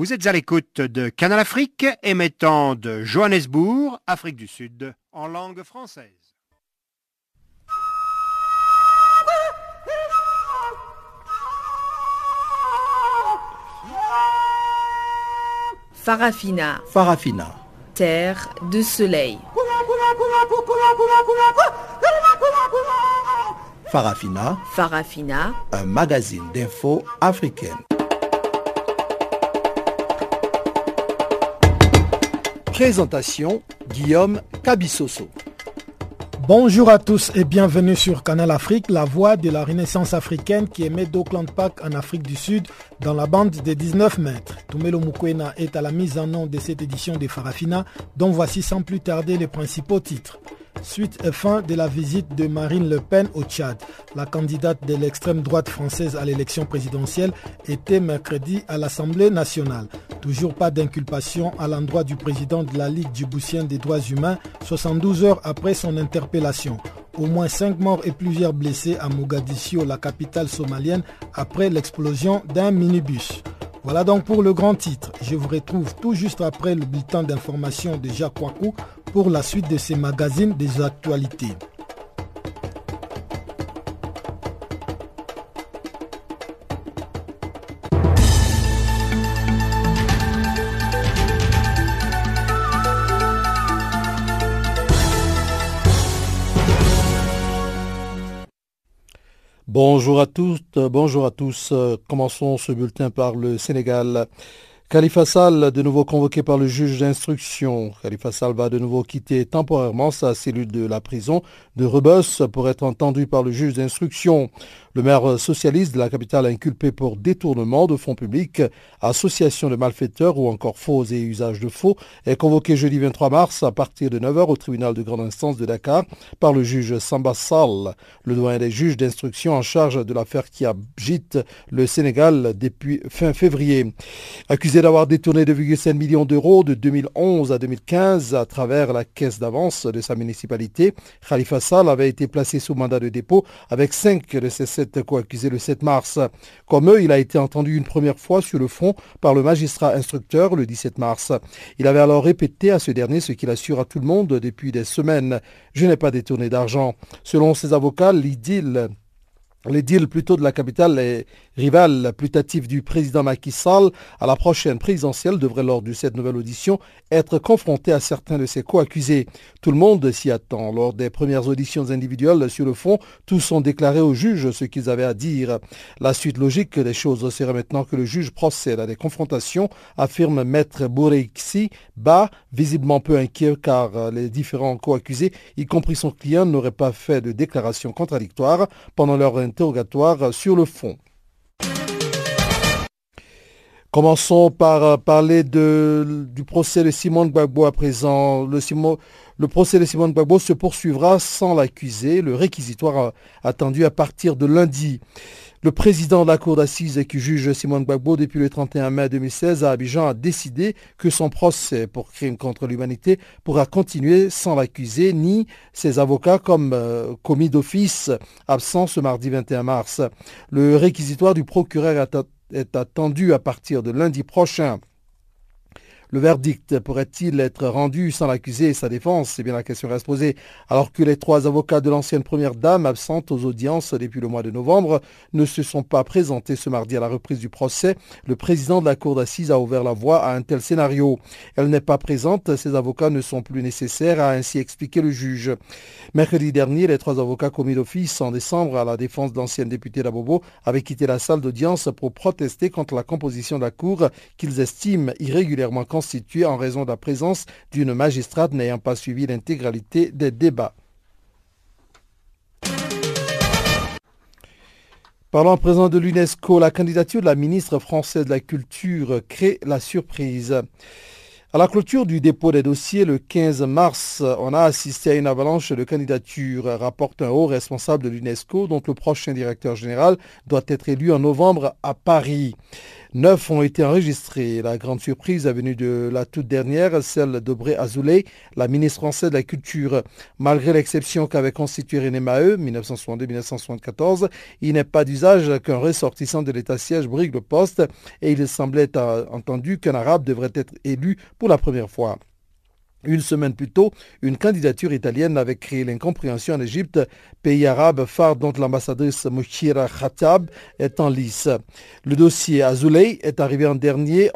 Vous êtes à l'écoute de Canal Afrique, émettant de Johannesburg, Afrique du Sud, en langue française. Farafina. Farafina. Terre de soleil. Farafina. Farafina. Un magazine d'infos africaine. Présentation Guillaume Cabissoso. Bonjour à tous et bienvenue sur Canal Afrique, la voix de la renaissance africaine qui émet d'Auckland Park en Afrique du Sud dans la bande des 19 mètres. Tumelo Mukwena est à la mise en nom de cette édition de Farafina dont voici sans plus tarder les principaux titres. Suite et fin de la visite de Marine Le Pen au Tchad. La candidate de l'extrême droite française à l'élection présidentielle était mercredi à l'Assemblée nationale. Toujours pas d'inculpation à l'endroit du président de la Ligue djiboutienne des droits humains 72 heures après son interpellation. Au moins 5 morts et plusieurs blessés à Mogadiscio, la capitale somalienne, après l'explosion d'un minibus. Voilà donc pour le grand titre. Je vous retrouve tout juste après le bulletin d'information de Jacques Wakou pour la suite de ces magazines des actualités. Bonjour à toutes, bonjour à tous. Commençons ce bulletin par le Sénégal. Khalifa Sall, de nouveau convoqué par le juge d'instruction. Khalifa Sall va de nouveau quitter temporairement sa cellule de la prison de Rebus pour être entendu par le juge d'instruction. Le maire socialiste de la capitale inculpé pour détournement de fonds publics, association de malfaiteurs ou encore faux et usage de faux est convoqué jeudi 23 mars à partir de 9h au tribunal de grande instance de Dakar par le juge Samba Sall, le doyen des juges d'instruction en charge de l'affaire qui agite le Sénégal depuis fin février. Accusé d'avoir détourné 2,5 millions d'euros de 2011 à 2015 à travers la caisse d'avance de sa municipalité, Khalifa Sall avait été placé sous mandat de dépôt avec cinq de ses co-accusé le 7 mars. Comme eux, il a été entendu une première fois sur le fond par le magistrat instructeur le 17 mars. Il avait alors répété à ce dernier ce qu'il assure à tout le monde depuis des semaines. Je n'ai pas détourné d'argent. Selon ses avocats, l'idylle les deals plutôt de la capitale et rival putatif du président Macky Sall à la prochaine présidentielle devrait lors de cette nouvelle audition être confronté à certains de ses co-accusés. Tout le monde s'y attend. Lors des premières auditions individuelles sur le fond, tous ont déclaré au juge ce qu'ils avaient à dire. La suite logique des choses serait maintenant que le juge procède à des confrontations, affirme maître Boureixi, bas, visiblement peu inquiet car les différents co-accusés, y compris son client, n'auraient pas fait de déclarations contradictoires pendant leur interrogatoire sur le fond. Commençons par parler du procès de Simone Gbagbo à présent. Le, procès de Simone Gbagbo se poursuivra sans l'accusé, le réquisitoire attendu à partir de lundi. Le président de la cour d'assises qui juge Simone Gbagbo depuis le 31 mai 2016 à Abidjan a décidé que son procès pour crime contre l'humanité pourra continuer sans l'accuser ni ses avocats comme euh, commis d'office absent ce mardi 21 mars. Le réquisitoire du procureur est attendu à partir de lundi prochain. Le verdict pourrait-il être rendu sans l'accusé et sa défense? C'est bien la question reste posée. Alors que les trois avocats de l'ancienne première dame, absentes aux audiences depuis le mois de novembre, ne se sont pas présentés ce mardi à la reprise du procès, le président de la cour d'assises a ouvert la voie à un tel scénario. Elle n'est pas présente, ses avocats ne sont plus nécessaires, a ainsi expliqué le juge. Mercredi dernier, les trois avocats commis d'office en décembre à la défense de l'ancienne députée d'Abobo avaient quitté la salle d'audience pour protester contre la composition de la cour qu'ils estiment irrégulièrement en raison de la présence d'une magistrate n'ayant pas suivi l'intégralité des débats. Parlons à présent de l'UNESCO, la candidature de la ministre française de la Culture crée la surprise. À la clôture du dépôt des dossiers le 15 mars, on a assisté à une avalanche de candidatures, rapporte un haut responsable de l'UNESCO dont le prochain directeur général doit être élu en novembre à Paris. Neuf ont été enregistrés. La grande surprise est venue de la toute dernière, celle d'Aubrey Azoulay, la ministre française de la Culture. Malgré l'exception qu'avait constituée René Maheu, 1962-1974, il n'est pas d'usage qu'un ressortissant de l'État-siège brigue le poste et il semblait entendu qu'un arabe devrait être élu pour la première fois. Une semaine plus tôt, une candidature italienne avait créé l'incompréhension en Égypte, pays arabe phare dont l'ambassadrice Mouchira Khatab est en lice. Le dossier Azoulay est arrivé en dernier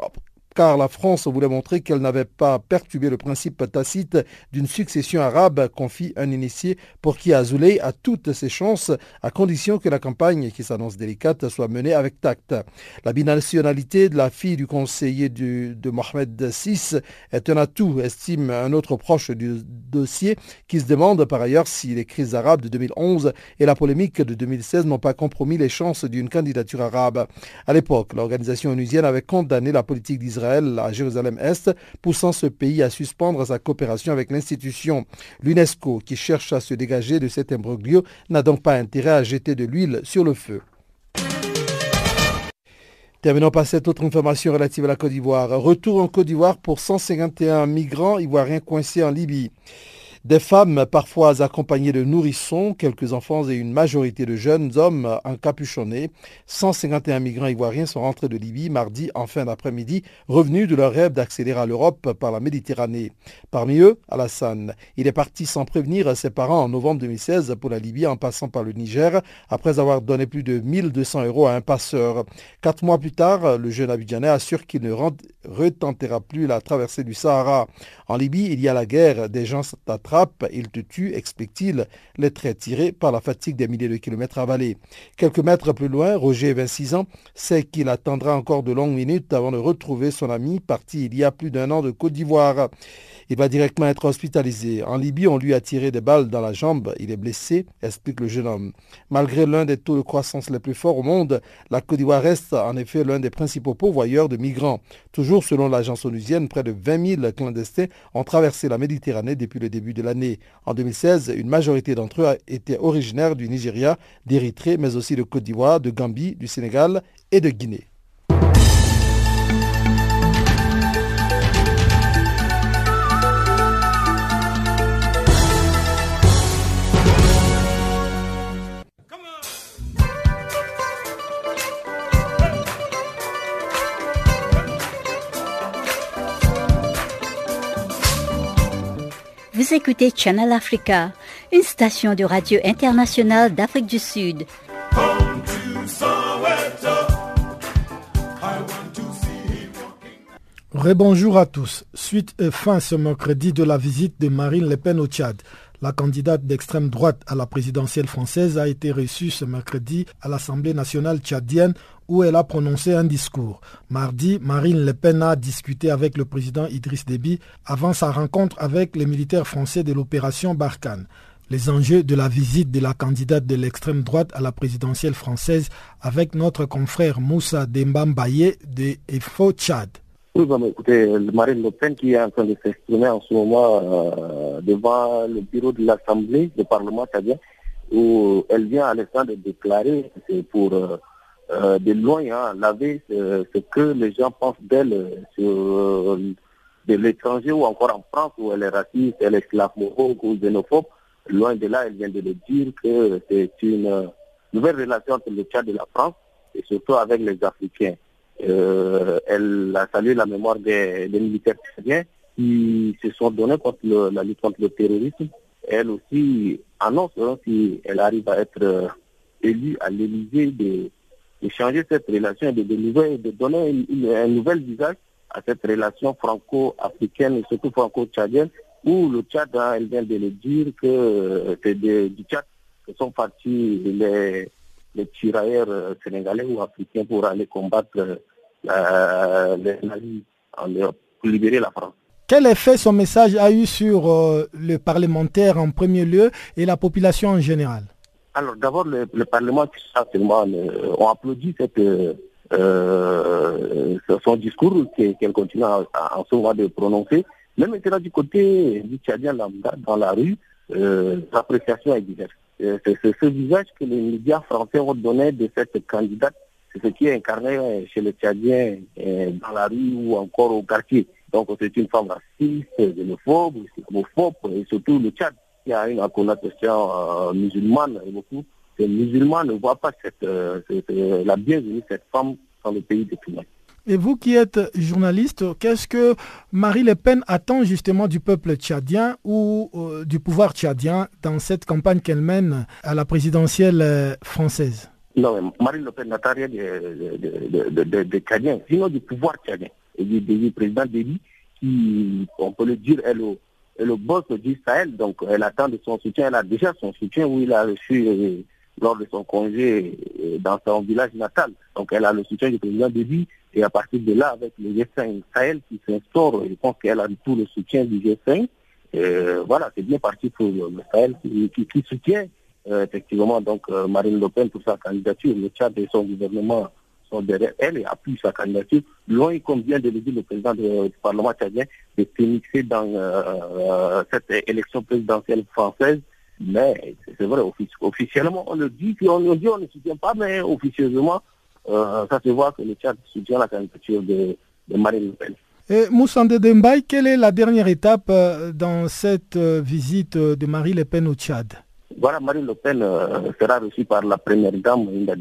car la France voulait montrer qu'elle n'avait pas perturbé le principe tacite d'une succession arabe, confie un initié pour qui Azoulay a toutes ses chances, à condition que la campagne, qui s'annonce délicate, soit menée avec tact. La binationalité de la fille du conseiller de Mohamed VI est un atout, estime un autre proche du dossier, qui se demande par ailleurs si les crises arabes de 2011 et la polémique de 2016 n'ont pas compromis les chances d'une candidature arabe. À l'époque, l'organisation onusienne avait condamné la politique d'Israël à Jérusalem-Est, poussant ce pays à suspendre sa coopération avec l'institution. L'UNESCO, qui cherche à se dégager de cet imbroglio, n'a donc pas intérêt à jeter de l'huile sur le feu. Terminons par cette autre information relative à la Côte d'Ivoire. Retour en Côte d'Ivoire pour 151 migrants ivoiriens coincés en Libye. Des femmes, parfois accompagnées de nourrissons, quelques enfants et une majorité de jeunes hommes encapuchonnés. 151 migrants ivoiriens sont rentrés de Libye mardi en fin d'après-midi, revenus de leur rêve d'accéder à l'Europe par la Méditerranée. Parmi eux, Alassane. Il est parti sans prévenir ses parents en novembre 2016 pour la Libye en passant par le Niger, après avoir donné plus de 1200 euros à un passeur. Quatre mois plus tard, le jeune Abidjanais assure qu'il ne retentera plus la traversée du Sahara. En Libye, il y a la guerre, des gens s'attrapent il te tue, explique-t-il, les traits tirés par la fatigue des milliers de kilomètres avalés. Quelques mètres plus loin, Roger, 26 ans, sait qu'il attendra encore de longues minutes avant de retrouver son ami parti il y a plus d'un an de Côte d'Ivoire. Il va directement être hospitalisé. En Libye, on lui a tiré des balles dans la jambe. Il est blessé, explique le jeune homme. Malgré l'un des taux de croissance les plus forts au monde, la Côte d'Ivoire reste en effet l'un des principaux pourvoyeurs de migrants. Toujours selon l'agence onusienne, près de 20 000 clandestins ont traversé la Méditerranée depuis le début de l'année. En 2016, une majorité d'entre eux étaient originaires du Nigeria, d'Érythrée, mais aussi de Côte d'Ivoire, de Gambie, du Sénégal et de Guinée. Vous écoutez Channel Africa, une station de radio internationale d'Afrique du Sud. Rebonjour à tous. Suite et fin ce mercredi de la visite de Marine Le Pen au Tchad. La candidate d'extrême droite à la présidentielle française a été reçue ce mercredi à l'Assemblée nationale tchadienne où elle a prononcé un discours. Mardi, Marine Le Pen a discuté avec le président Idriss Déby avant sa rencontre avec les militaires français de l'opération Barkhane. Les enjeux de la visite de la candidate de l'extrême droite à la présidentielle française avec notre confrère Moussa Dembambaye de EFO Tchad. Oui, écoutez, Marine Le Pen qui est en train de s'exprimer en ce moment euh, devant le bureau de l'Assemblée, du Parlement tchadien, où elle vient à l'instant de déclarer, c'est pour euh, euh, de loin hein, laver ce, que les gens pensent d'elle sur de l'étranger ou encore en France où elle est raciste, elle est islamophobe ou xénophobe. Loin de là, elle vient de le dire que c'est une nouvelle relation entre le Tchad et la France et surtout avec les Africains. Euh, elle a salué la mémoire des, militaires tchadiens qui se sont donnés contre la lutte contre le terrorisme. Elle aussi annonce, hein, si elle arrive à être euh, élue à l'Élysée, de, changer cette relation et de, de, de donner un nouvel visage à cette relation franco-africaine et surtout franco-tchadienne, où le Tchad, hein, elle vient de le dire que euh, c'est du Tchad que sont partis les les tirailleurs euh, sénégalais ou africains pour aller combattre euh, les nazis pour libérer la France. Quel effet son message a eu sur euh, le parlementaire en premier lieu et la population en général? Alors d'abord, le, Parlement seulement, ont applaudi cette, son discours qu'elle continue en ce moment de prononcer. Même maintenant du côté du Tchadien lambda dans la rue, l'appréciation est diverse. Euh, c'est ce visage que les médias français ont donné de cette candidate. c'est ce qui est incarné chez les Tchadiens dans la rue ou encore au quartier. Donc c'est une femme raciste, xénophobe, homophobe, et surtout le Tchad, qui a une connotation musulmane et beaucoup. Les musulmans ne voient pas cette, la bienvenue de cette femme dans le pays de Toulouse. Et vous qui êtes journaliste, qu'est-ce que Marie Le Pen attend justement du peuple tchadien ou euh, du pouvoir tchadien dans cette campagne qu'elle mène à la présidentielle euh, française? Non, Marie Le Pen n'attend rien de, Tchadiens, sinon du pouvoir tchadien et du, président Déby qui, on peut le dire, est le, est le boss du Sahel. Donc elle attend de son soutien, elle a déjà son soutien où il a reçu euh, lors de son congé dans son village natal. Donc elle a le soutien du président Déby et à partir de là, avec le G5 Sahel qui s'instaure, je pense qu'elle a tout le soutien du G5. voilà, c'est bien parti pour le Sahel qui, soutient euh, effectivement donc euh, Marine Le Pen pour sa candidature. Le Tchad et son gouvernement sont derrière elle et appuient sa candidature. Loin, comme vient de le dire le président du Parlement tchadien, de s'émixer dans euh, cette élection présidentielle française. Mais c'est vrai, officiellement, on le dit, on le dit, on ne soutient pas, mais officieusement, euh, ça se voit que le Tchad soutient la candidature de, Marine Le Pen. Et Moussande Dembaye, quelle est la dernière étape euh, dans cette euh, visite de Marie Le Pen au Tchad? Voilà, Marine Le Pen sera reçue par la première dame, Inda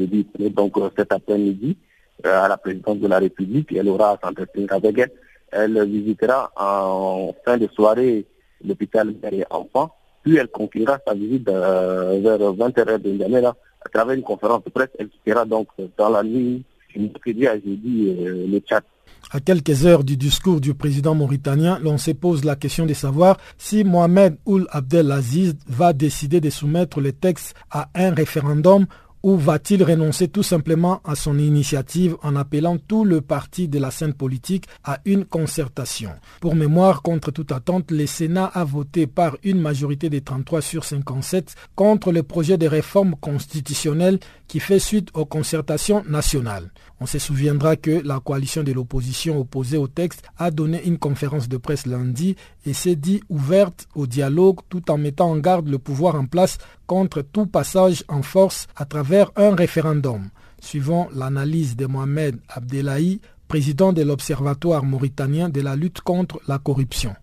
donc cet après-midi à la présidence de la République. Elle aura à s'entretenir avec elle. Elle visitera en fin de soirée l'hôpital mère et enfants. Puis elle conclura sa visite vers 20h de là à travers une conférence de presse, elle sera donc dans la nuit, à jeudi, euh, le Tchad. À quelques heures du discours du président mauritanien, l'on se pose la question de savoir si Mohamed Ould Abdelaziz va décider de soumettre le texte à un référendum ou va-t-il renoncer tout simplement à son initiative en appelant tout le parti de la scène politique à une concertation? Pour mémoire, contre toute attente, le Sénat a voté par une majorité de 33 sur 57 contre le projet de réforme constitutionnelle qui fait suite aux concertations nationales. On se souviendra que la coalition de l'opposition opposée au texte a donné une conférence de presse lundi et s'est dit ouverte au dialogue tout en mettant en garde le pouvoir en place contre tout passage en force à travers un référendum. Suivant l'analyse de Mohamed Abdelahi, président de l'Observatoire mauritanien de la lutte contre la corruption.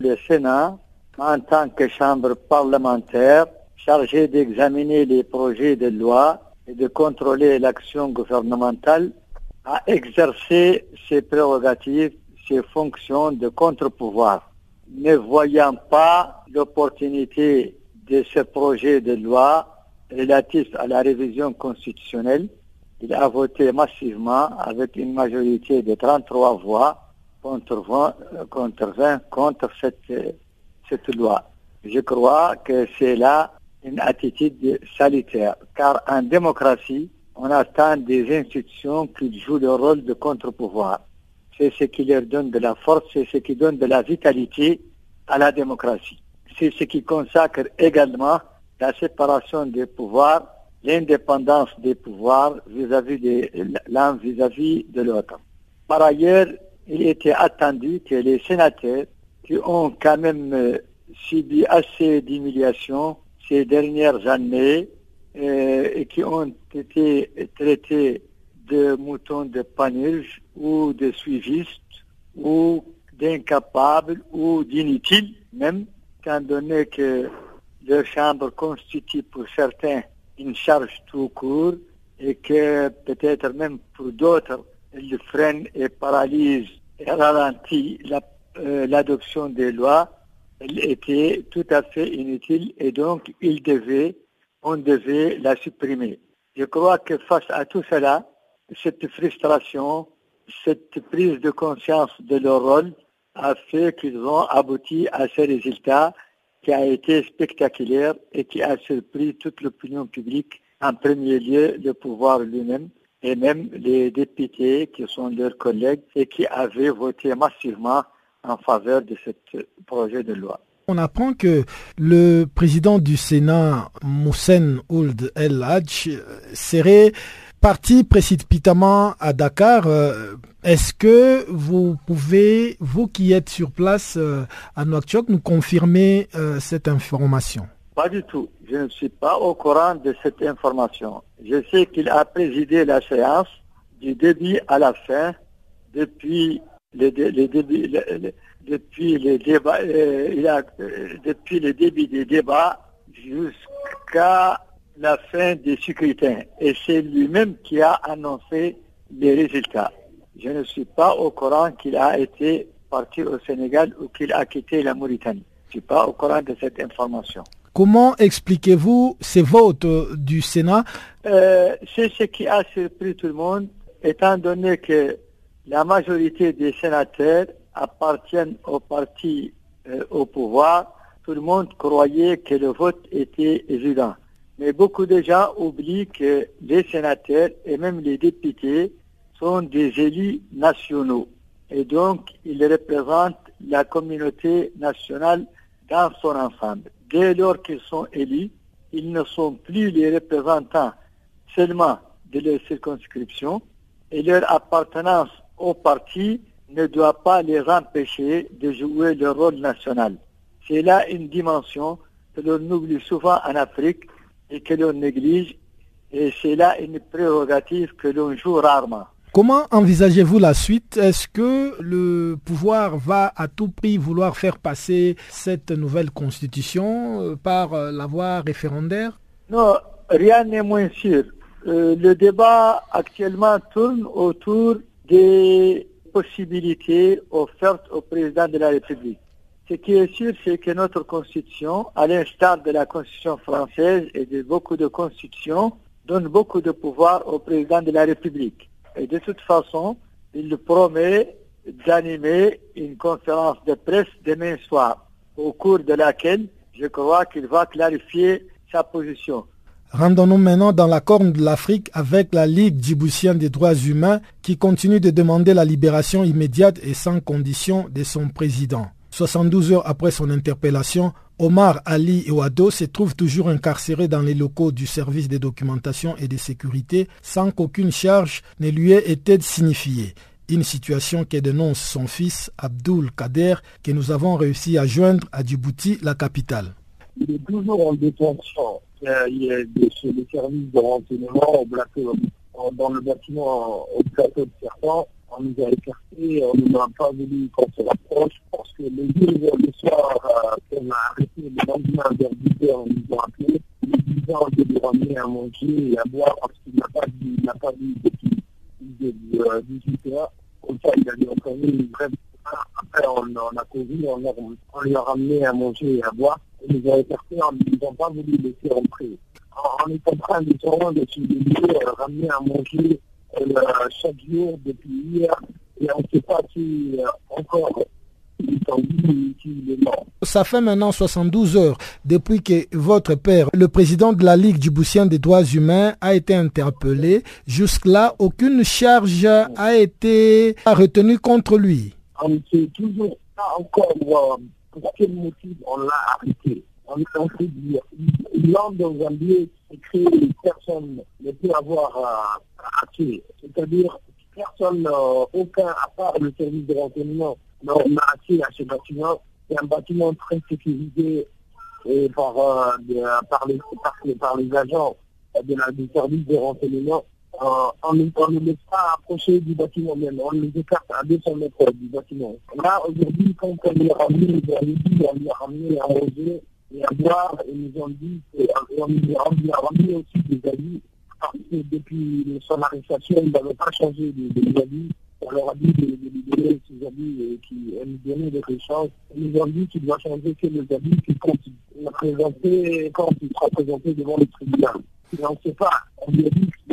Le Sénat, en tant que chambre parlementaire chargée d'examiner les projets de loi et de contrôler l'action gouvernementale, a exercé ses prérogatives, ses fonctions de contre-pouvoir. Ne voyant pas l'opportunité de ce projet de loi relatif à la révision constitutionnelle, il a voté massivement avec une majorité de 33 voix contre 20 contre, 20, contre cette, cette loi. Je crois que c'est là une attitude salutaire, car en démocratie, on attend des institutions qui jouent le rôle de contre-pouvoir. C'est ce qui leur donne de la force, c'est ce qui donne de la vitalité à la démocratie. C'est ce qui consacre également la séparation des pouvoirs, l'indépendance des pouvoirs vis-à-vis de l'un vis-à-vis de l'autre. Par ailleurs, il était attendu que les sénateurs, qui ont quand même euh, subi assez d'humiliations ces dernières années, et qui ont été traités de moutons de panurge ou de suivistes ou d'incapables ou d'inutiles même, étant donné que leur chambre constitue pour certains une charge tout court et que peut-être même pour d'autres, elle freine et paralyse et ralentit euh, l'adoption des lois, elle était tout à fait inutile et donc il devait on devait la supprimer. Je crois que face à tout cela, cette frustration, cette prise de conscience de leur rôle a fait qu'ils ont abouti à ce résultat qui a été spectaculaire et qui a surpris toute l'opinion publique, en premier lieu le pouvoir lui-même et même les députés qui sont leurs collègues et qui avaient voté massivement en faveur de ce projet de loi. On apprend que le président du Sénat, Moussen Ould El Hadj, serait parti précipitamment à Dakar. Euh, est-ce que vous pouvez, vous qui êtes sur place euh, à Nouakchott, nous confirmer euh, cette information? Pas du tout. Je ne suis pas au courant de cette information. Je sais qu'il a présidé la séance du début à la fin, depuis les, depuis les débats, euh, euh, depuis le début des débats jusqu'à la fin des scrutins. Et c'est lui-même qui a annoncé les résultats. Je ne suis pas au courant qu'il a été parti au Sénégal ou qu'il a quitté la Mauritanie. Je ne suis pas au courant de cette information. Comment expliquez-vous ces votes du Sénat? Euh, C'est ce qui a surpris tout le monde, étant donné que la majorité des sénateurs appartiennent au parti euh, au pouvoir. Tout le monde croyait que le vote était évident. Mais beaucoup de gens oublient que les sénateurs et même les députés sont des élus nationaux. Et donc, ils représentent la communauté nationale dans son ensemble. Dès lors qu'ils sont élus, ils ne sont plus les représentants seulement de leur circonscription et leur appartenance au parti ne doit pas les empêcher de jouer le rôle national. C'est là une dimension que l'on oublie souvent en Afrique et que l'on néglige, et c'est là une prérogative que l'on joue rarement. Comment envisagez-vous la suite? Est-ce que le pouvoir va à tout prix vouloir faire passer cette nouvelle constitution euh, par euh, la voie référendaire? Non, rien n'est moins sûr. Euh, le débat actuellement tourne autour des possibilités offertes au président de la République. Ce qui est sûr, c'est que notre constitution, à l'instar de la constitution française et de beaucoup de constitutions, donne beaucoup de pouvoir au président de la République. Et de toute façon, il promet d'animer une conférence de presse demain soir, au cours de laquelle je crois qu'il va clarifier sa position. Rendons-nous maintenant dans la corne de l'Afrique avec la Ligue djiboutienne des droits humains qui continue de demander la libération immédiate et sans condition de son président. 72 heures après son interpellation, Omar Ali Ouado se trouve toujours incarcéré dans les locaux du service de documentation et de sécurité sans qu'aucune charge ne lui ait été signifiée. Une situation que dénonce son fils Abdul Kader que nous avons réussi à joindre à Djibouti, la capitale. Il est toujours en détention. Il y a des, services de renseignement au dans le bâtiment au plateau de Serpent on nous a écartés, on ne nous a pas voulu qu'on se rapproche parce que le jour, le soir, euh, qu'on a arrêté le lendemain vers 10 heures, on nous a appelé, nous disant de lui ramener à manger et à boire parce qu'il n'a pas vu, il n'a pas vu depuis 18 heures. Comme ça, il a dit encore une brève. Après, on, a causé, on, on, lui a ramené à manger et à boire. Et nous a écartés en nous n'ont pas voulu laisser rentrer. On est en train de se les lieux, ramener à manger euh, chaque jour depuis hier et on ne sait pas si euh, encore ça fait maintenant 72 heures depuis que votre père, le président de la Ligue du Boussien des droits humains, a été interpellé. Jusque-là, aucune charge a été retenue contre lui. On ne sait toujours pas encore euh, pour quel motif on l'a arrêté. On, on peut dire, il entre dans un lieu que personne ne peut avoir accès. C'est-à-dire personne, euh, aucun, à part le service de renseignement, n'a accès à ce bâtiment. C'est un bâtiment très sécurisé et par, euh, les, par, les agents de la, du service de renseignement. Euh, on, ne laisse pas approcher du bâtiment même, on les écarte à 200 mètres du bâtiment. Là, aujourd'hui, quand on les a ramenés, on les a ramenés à manger et à boire, et nous ont dit, et on, on, a ramené aussi des avis parce que depuis son arrestation, il n'avait pas changé de, avis. On leur a dit de, de libérer ses habits et qui nous donner des échanges. Ils nous ont dit qu'il doit changer que les habits qu'il compte présenter quand il sera présenté devant le tribunal. Et on ne sait pas. On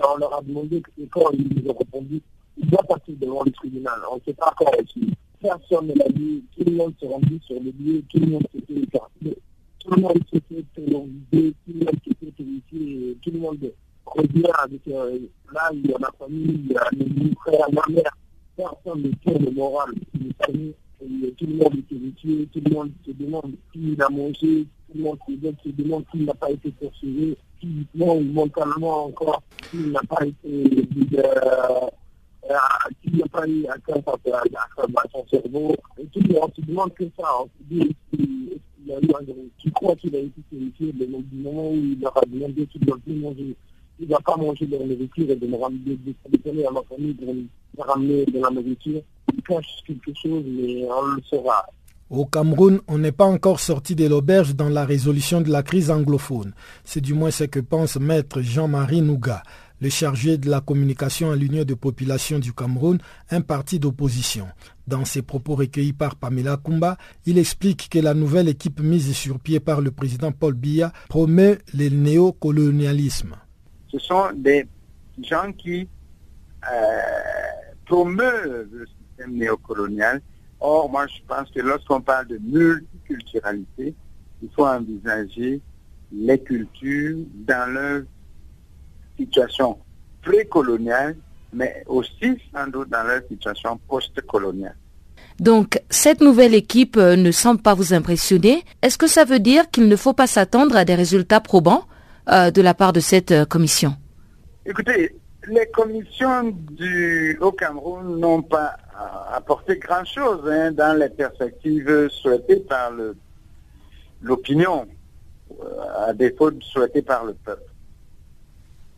on leur a demandé que quand ils nous ont répondu, il doit passer devant le tribunal. On ne sait pas quand aussi. Personne ne l'a dit. Tout le monde s'est rendu sur le lieu. Tout le monde s'était écarté. Tout le monde s'était télévisé. Tout le monde s'était télévisé. Tout le monde revient avec, euh, là, il y a la famille, il y a les frères, ma mère, personne ne tient le moral tout le monde est héritier, tout le monde se demande qui il a mangé, monde se demande s'il n'a pas été poursuivi, physiquement ou mentalement encore, s'il n'a pas été, euh, euh, s'il n'a pas eu atteint à son cerveau, et tout le monde se demande que ça, on se dit, est-ce qu'il a eu un, qui croit qu'il a été terrifié, le moment où il leur demandé qu'il doit plus manger il ne doit pas manger de la nourriture et de me ramener, de, à ma famille de me ramener de la nourriture. Il cache quelque chose, mais on le saura. Au Cameroun, on n'est pas encore sorti de l'auberge dans la résolution de la crise anglophone. C'est du moins ce que pense maître Jean-Marie Nouga, le chargé de la communication à l'Union de population du Cameroun, un parti d'opposition. Dans ses propos recueillis par Pamela Kumba, il explique que la nouvelle équipe mise sur pied par le président Paul Biya promeut le néocolonialisme. Ce sont des gens qui euh, promeuvent le système néocolonial Or, moi, je pense que lorsqu'on parle de multiculturalité, il faut envisager les cultures dans leur situation précoloniale, mais aussi sans doute dans leur situation post-coloniale. Donc, cette nouvelle équipe euh, ne semble pas vous impressionner. Est-ce que ça veut dire qu'il ne faut pas s'attendre à des résultats probants euh, de la part de cette euh, commission? Écoutez, les commissions du, au Cameroun n'ont pas apporté grand-chose hein, dans les perspectives souhaitées par l'opinion, euh, à défaut de souhaitées par le peuple.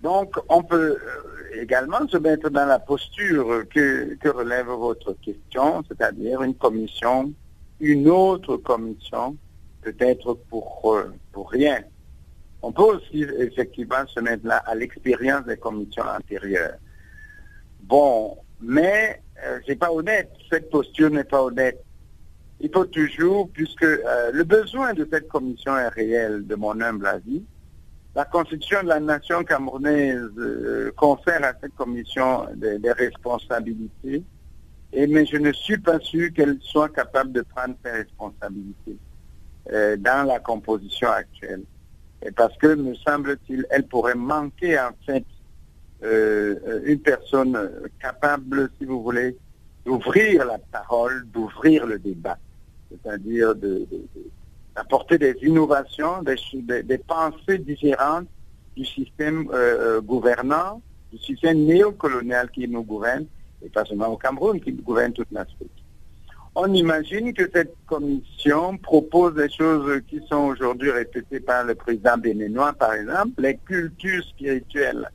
Donc, on peut euh, également se mettre dans la posture que, que relève votre question, c'est-à-dire une commission, une autre commission, peut-être pour, euh, pour rien. On peut aussi effectivement se mettre là à l'expérience des commissions antérieures. Bon, mais euh, c'est pas honnête, cette posture n'est pas honnête. Il faut toujours, puisque euh, le besoin de cette commission est réel, de mon humble avis, la constitution de la nation camerounaise euh, confère à cette commission des, responsabilités, et, mais je ne suis pas sûr qu'elle soit capable de prendre ses responsabilités dans la composition actuelle. Parce que, me semble-t-il, elle pourrait manquer en fait euh, une personne capable, si vous voulez, d'ouvrir la parole, d'ouvrir le débat, c'est-à-dire d'apporter des innovations, des, pensées différentes du système euh, euh, gouvernant, du système néocolonial qui nous gouverne, et pas seulement au Cameroun, qui gouverne toute l'Afrique. On imagine que cette commission propose des choses qui sont aujourd'hui répétées par le président béninois, par exemple, les cultures spirituelles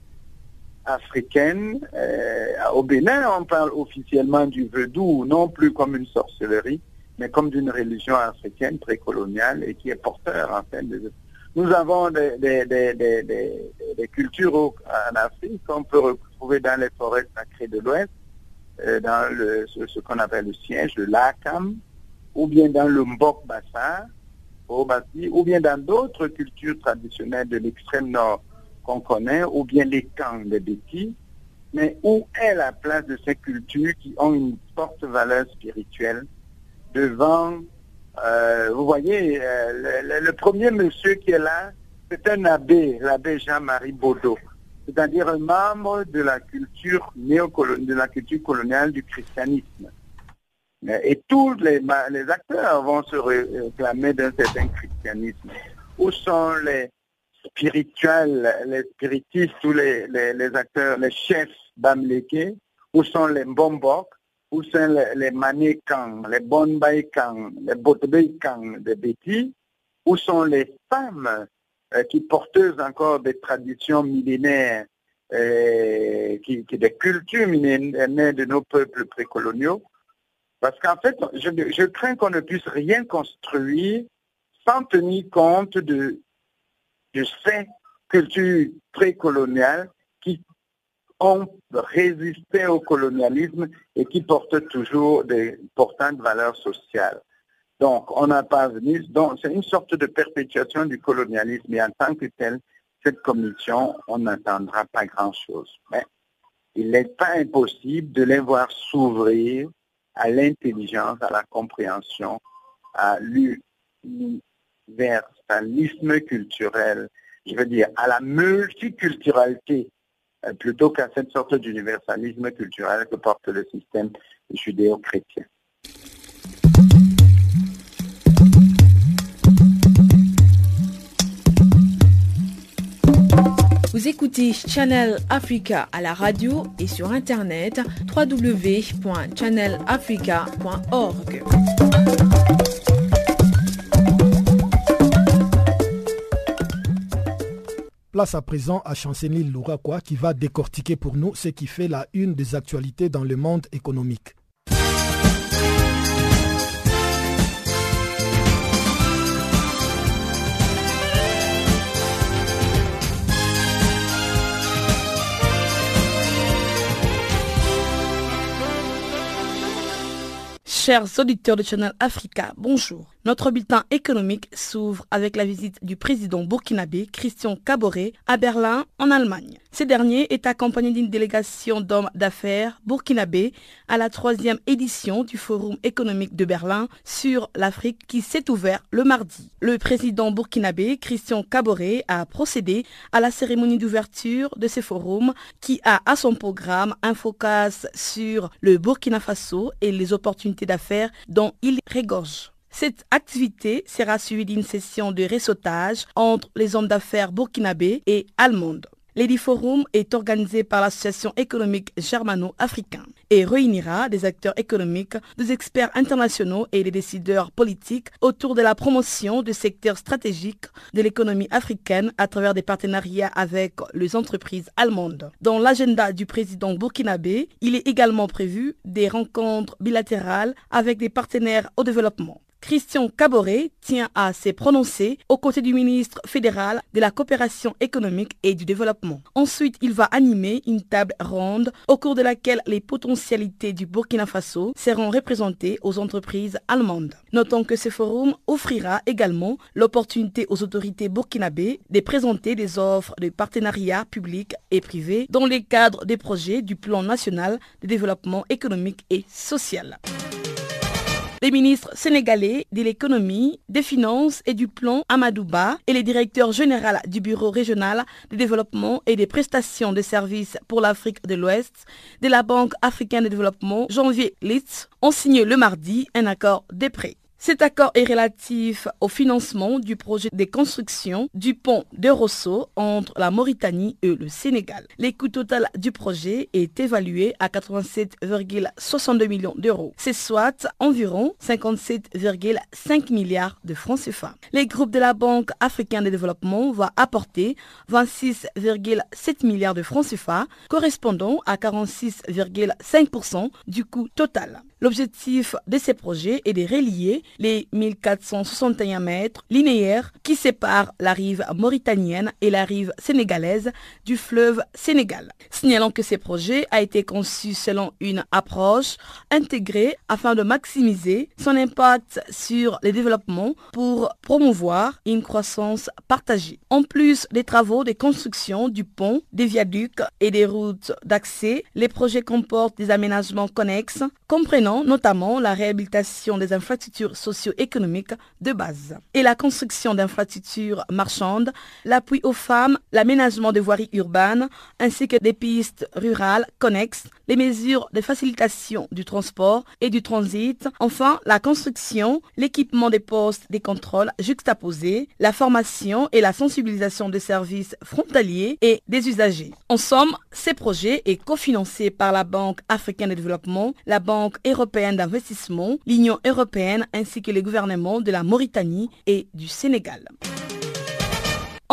africaines. Euh, au Bénin, on parle officiellement du vaudou, non plus comme une sorcellerie, mais comme d'une religion africaine précoloniale et qui est porteur en fait de... Nous avons des, des cultures en Afrique qu'on peut retrouver dans les forêts sacrées de l'Ouest, euh, dans le, ce, qu'on appelle le siège, le Lakam, ou bien dans le Mbok Bassa, ou bien dans d'autres cultures traditionnelles de l'extrême nord qu'on connaît, ou bien les camps de Béti, mais où est la place de ces cultures qui ont une forte valeur spirituelle devant, euh, vous voyez, euh, le, premier monsieur qui est là, c'est un abbé, l'abbé Jean-Marie Baudot c'est-à-dire un membre de la culture de la culture coloniale du christianisme. Et tous les acteurs vont se réclamer d'un certain christianisme. Où sont les spirituels, les spiritistes, tous les, les, acteurs, les chefs bamlékés Où sont les Mbombok Où sont les, les Manékans, les Bonbaïkans, les Botbeikans de Béti Où sont les femmes euh, qui porteuse encore des traditions millénaires, euh, qui, des cultures millénaires de nos peuples précoloniaux. Parce qu'en fait, je, crains qu'on ne puisse rien construire sans tenir compte de, de ces cultures précoloniales qui ont résisté au colonialisme et qui portent toujours des importantes valeurs sociales. Donc, on n'a pas venu. Donc, c'est une sorte de perpétuation du colonialisme. Et en tant que tel, cette commission, on n'attendra pas grand-chose. Mais il n'est pas impossible de les voir s'ouvrir à l'intelligence, à la compréhension, à culturel, je veux dire, à la multiculturalité, euh, plutôt qu'à cette sorte d'universalisme culturel que porte le système judéo-chrétien. Vous écoutez Channel Africa à la radio et sur internet www.channelafrica.org. Place à présent à Chanceline Louraquois qui va décortiquer pour nous ce qui fait la une des actualités dans le monde économique. Chers auditeurs de Channel Africa, bonjour. Notre bulletin économique s'ouvre avec la visite du président burkinabé Christian Caboret à Berlin, en Allemagne. Ce dernier est accompagné d'une délégation d'hommes d'affaires burkinabés à la troisième édition du Forum économique de Berlin sur l'Afrique qui s'est ouvert le mardi. Le président burkinabé Christian Caboret a procédé à la cérémonie d'ouverture de ce forum qui a à son programme un focus sur le Burkina Faso et les opportunités d'affaires dont il régorge. Cette activité sera suivie d'une session de réseautage entre les hommes d'affaires burkinabés et allemandes. Lady Forum est organisé par l'Association économique germano-africaine et réunira des acteurs économiques, des experts internationaux et des décideurs politiques autour de la promotion de secteurs stratégiques de l'économie africaine à travers des partenariats avec les entreprises allemandes. Dans l'agenda du président burkinabé, il est également prévu des rencontres bilatérales avec des partenaires au développement. Christian Caboret tient à se prononcer aux côtés du ministre fédéral de la coopération économique et du développement. Ensuite, il va animer une table ronde au cours de laquelle les potentialités du Burkina Faso seront représentées aux entreprises allemandes. Notons que ce forum offrira également l'opportunité aux autorités burkinabées de présenter des offres de partenariat public et privé dans les cadres des projets du plan national de développement économique et social. Les ministres sénégalais de l'économie, des finances et du plan Amadouba et les directeurs généraux du Bureau régional de développement et des prestations de services pour l'Afrique de l'Ouest de la Banque africaine de développement Janvier Litz ont signé le mardi un accord de prêt. Cet accord est relatif au financement du projet de construction du pont de Rosso entre la Mauritanie et le Sénégal. Les coûts total du projet est évalué à 87,62 millions d'euros. C'est soit environ 57,5 milliards de francs CFA. Les groupes de la Banque africaine de développement vont apporter 26,7 milliards de francs CFA, correspondant à 46,5% du coût total. L'objectif de ces projets est de relier les 1461 mètres linéaires qui séparent la rive mauritanienne et la rive sénégalaise du fleuve Sénégal. Signalons que ces projets a été conçu selon une approche intégrée afin de maximiser son impact sur le développement pour promouvoir une croissance partagée. En plus des travaux de construction du pont, des viaducs et des routes d'accès, les projets comportent des aménagements connexes comprenant notamment la réhabilitation des infrastructures socio-économiques de base et la construction d'infrastructures marchandes, l'appui aux femmes, l'aménagement de voiries urbaines ainsi que des pistes rurales connexes, les mesures de facilitation du transport et du transit, enfin la construction, l'équipement des postes des contrôles juxtaposés, la formation et la sensibilisation des services frontaliers et des usagers. En somme, ces projets est cofinancé par la Banque africaine de développement, la Banque européenne d'investissement, l'Union européenne ainsi que les gouvernements de la Mauritanie et du Sénégal.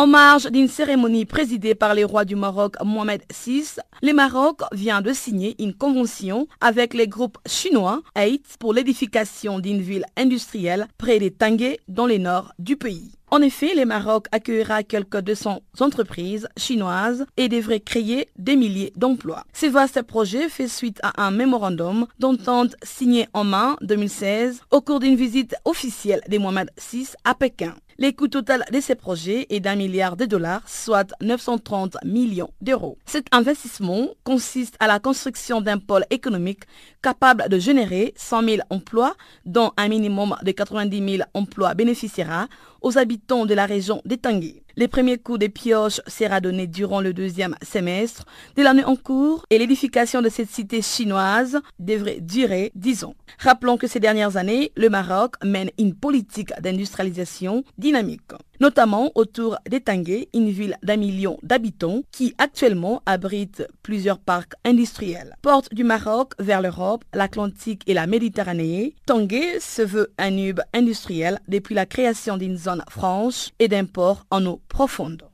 En marge d'une cérémonie présidée par les rois du Maroc Mohamed VI, le Maroc vient de signer une convention avec les groupes chinois AIT pour l'édification d'une ville industrielle près des Tanguay dans le nord du pays. En effet, le Maroc accueillera quelques 200 entreprises chinoises et devrait créer des milliers d'emplois. Ce vaste projet fait suite à un mémorandum d'entente signé en mai 2016 au cours d'une visite officielle de Mohamed VI à Pékin. Le coût total de ces projets est d'un milliard de dollars, soit 930 millions d'euros. Cet investissement consiste à la construction d'un pôle économique capable de générer 100 000 emplois, dont un minimum de 90 000 emplois bénéficiera aux habitants de la région d'Etangui. Les premiers coups de pioche sera donné durant le deuxième semestre de l'année en cours et l'édification de cette cité chinoise devrait durer 10 ans. Rappelons que ces dernières années, le Maroc mène une politique d'industrialisation dynamique notamment autour d'Etangé, une ville d'un million d'habitants qui actuellement abrite plusieurs parcs industriels. Porte du Maroc vers l'Europe, l'Atlantique et la Méditerranée, Tanguay se veut un hub industriel depuis la création d'une zone franche et d'un port en eau profonde.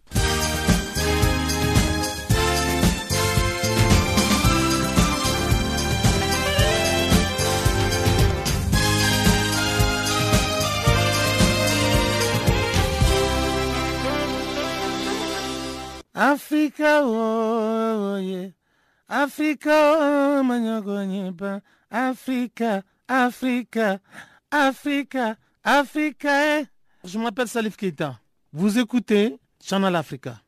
Africa, oh, yeah. Africa, oh, Africa, Africa, Africa, Africa. Eh. Je m'appelle Salif Keita. Vous écoutez Channel Africa,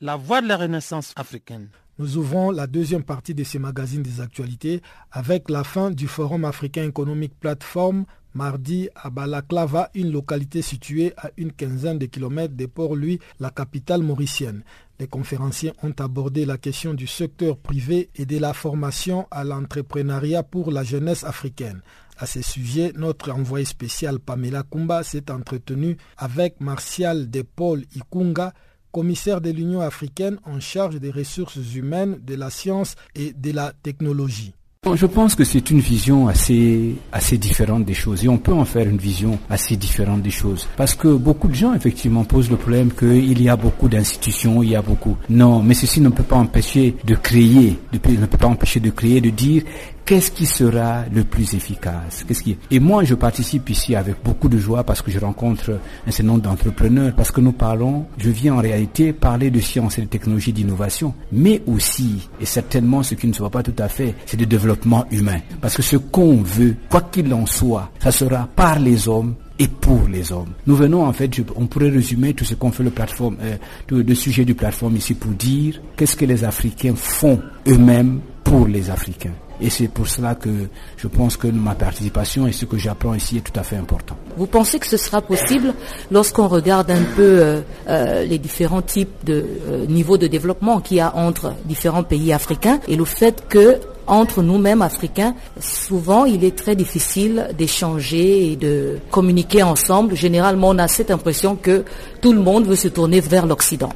la voix de la renaissance africaine. Nous ouvrons la deuxième partie de ce magazine des actualités avec la fin du Forum africain économique plateforme mardi à Balaklava, une localité située à une quinzaine de kilomètres de Port-Louis, la capitale mauricienne. Les conférenciers ont abordé la question du secteur privé et de la formation à l'entrepreneuriat pour la jeunesse africaine. À ce sujet, notre envoyé spécial Pamela Kumba s'est entretenu avec Martial De Paul Ikunga, commissaire de l'Union africaine en charge des ressources humaines, de la science et de la technologie. Je pense que c'est une vision assez, assez différente des choses et on peut en faire une vision assez différente des choses. Parce que beaucoup de gens, effectivement, posent le problème qu'il y a beaucoup d'institutions, il y a beaucoup. Non, mais ceci ne peut pas empêcher de créer, ne peut pas empêcher de créer, de dire qu'est-ce qui sera le plus efficace? Qu'est-ce qui Et moi, je participe ici avec beaucoup de joie parce que je rencontre un certain nombre d'entrepreneurs, parce que nous parlons, je viens en réalité parler de science et de technologie d'innovation, mais aussi, et certainement ce qui ne se voit pas tout à fait, c'est de développement humain. Parce que ce qu'on veut, quoi qu'il en soit, ça sera par les hommes et pour les hommes. Nous venons en fait, on pourrait résumer tout ce qu'on fait le plateforme, euh, le sujet du plateforme ici pour dire qu'est-ce que les Africains font eux-mêmes pour les Africains. Et c'est pour cela que je pense que ma participation et ce que j'apprends ici est tout à fait important. Vous pensez que ce sera possible lorsqu'on regarde un peu euh, euh, les différents types de euh, niveaux de développement qu'il y a entre différents pays africains et le fait que entre nous-mêmes africains, souvent il est très difficile d'échanger et de communiquer ensemble. Généralement, on a cette impression que tout le monde veut se tourner vers l'Occident.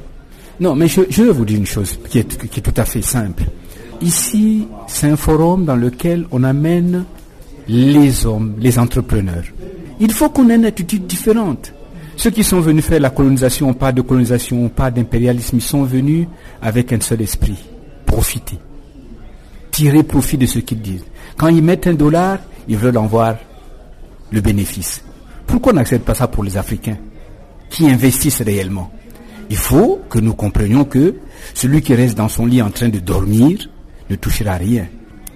Non, mais je, je vais vous dire une chose qui est, qui est tout à fait simple. Ici, c'est un forum dans lequel on amène les hommes, les entrepreneurs. Il faut qu'on ait une attitude différente. Ceux qui sont venus faire la colonisation, pas de colonisation, pas d'impérialisme, ils sont venus avec un seul esprit, profiter, tirer profit de ce qu'ils disent. Quand ils mettent un dollar, ils veulent en voir le bénéfice. Pourquoi on n'accepte pas ça pour les Africains qui investissent réellement? Il faut que nous comprenions que celui qui reste dans son lit en train de dormir, ne touchera rien.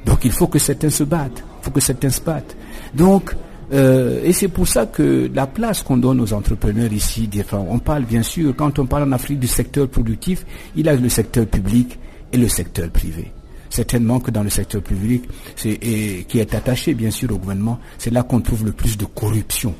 Donc il faut que certains se battent. Il faut que certains se battent. Donc, euh, et c'est pour ça que la place qu'on donne aux entrepreneurs ici, on parle bien sûr, quand on parle en Afrique du secteur productif, il y a le secteur public et le secteur privé. Certainement que dans le secteur public, et, qui est attaché bien sûr au gouvernement, c'est là qu'on trouve le plus de corruption.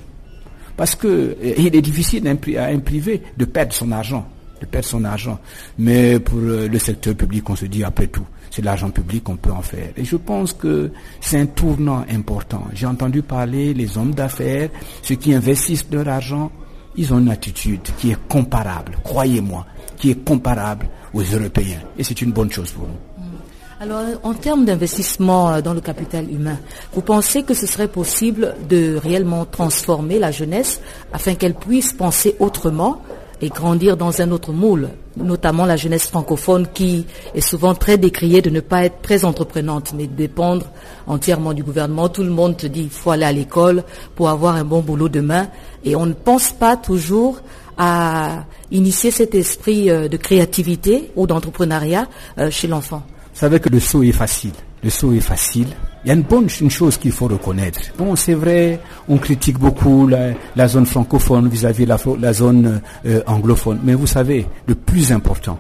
Parce que il est difficile à un privé de perdre son argent, perdre son argent. Mais pour euh, le secteur public, on se dit après tout, c'est l'argent public qu'on peut en faire. Et je pense que c'est un tournant important. J'ai entendu parler les hommes d'affaires, ceux qui investissent leur argent, ils ont une attitude qui est comparable, croyez-moi, qui est comparable aux Européens. Et c'est une bonne chose pour nous. Mm. Alors, en termes d'investissement euh, dans le capital humain, vous pensez que ce serait possible de réellement transformer la jeunesse afin qu'elle puisse penser autrement et grandir dans un autre moule, notamment la jeunesse francophone qui est souvent très décriée de ne pas être très entreprenante, mais de dépendre entièrement du gouvernement. Tout le monde te dit il faut aller à l'école pour avoir un bon boulot demain et on ne pense pas toujours à initier cet esprit euh, de créativité ou d'entrepreneuriat euh, chez l'enfant. Vous savez que le saut est facile. Le saut est facile. Il y a une bonne une chose qu'il faut reconnaître. Bon, c'est vrai, on critique beaucoup la, zone francophone vis-à-vis de la, zone euh, anglophone. Mais vous savez, le plus important,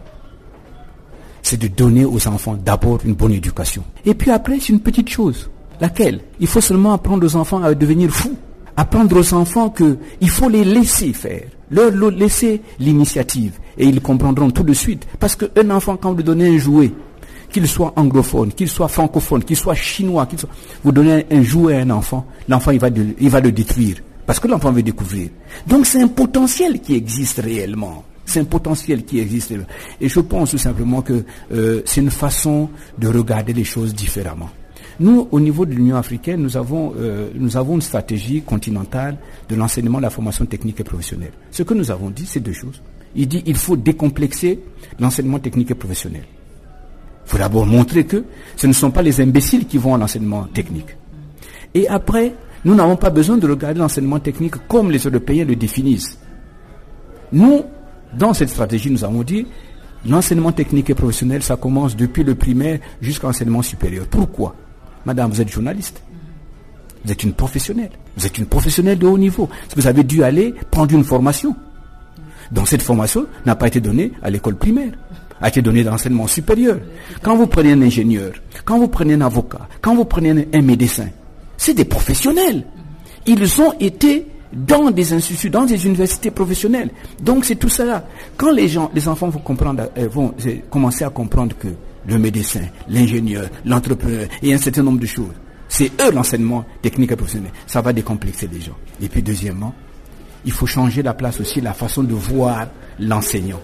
c'est de donner aux enfants d'abord une bonne éducation. Et puis après, c'est une petite chose. Laquelle? Il faut seulement apprendre aux enfants à devenir fous. Apprendre aux enfants qu'il faut les laisser faire, leur laisser l'initiative. Et ils comprendront tout de suite. Parce qu'un enfant, quand vous lui donnez un jouet, qu'il soit anglophone, qu'il soit francophone, qu'il soit chinois, qu'il soit... vous donnez un jouet à un enfant, l'enfant il va, il va le détruire. Parce que l'enfant veut découvrir. Donc c'est un potentiel qui existe réellement. C'est un potentiel qui existe. Et je pense tout simplement que euh, c'est une façon de regarder les choses différemment. Nous, au niveau de l'Union africaine, nous avons, euh, nous avons une stratégie continentale de l'enseignement de la formation technique et professionnelle. Ce que nous avons dit, c'est deux choses. Il dit qu'il faut décomplexer l'enseignement technique et professionnel. Il faut d'abord montrer que ce ne sont pas les imbéciles qui vont à l'enseignement technique. Et après, nous n'avons pas besoin de regarder l'enseignement technique comme les Européens le définissent. Nous, dans cette stratégie, nous avons dit, L'enseignement technique et professionnel, ça commence depuis le primaire jusqu'à l'enseignement supérieur. Pourquoi? Madame, vous êtes journaliste. Vous êtes une professionnelle. Vous êtes une professionnelle de haut niveau. Vous avez dû aller prendre une formation. Donc cette formation n'a pas été donnée à l'école primaire, a été donnée dans l'enseignement supérieur. Quand vous prenez un ingénieur, quand vous prenez un avocat, quand vous prenez un médecin, c'est des professionnels. Ils ont été dans des instituts, dans des universités professionnelles. Donc c'est tout cela. Quand les gens, les enfants vont comprendre, euh, vont euh, commencer à comprendre que le médecin, l'ingénieur, l'entrepreneur et un certain nombre de choses, c'est eux l'enseignement technique et professionnel. Ça va décomplexer les gens. Et puis deuxièmement, il faut changer la place aussi, la façon de voir l'enseignant.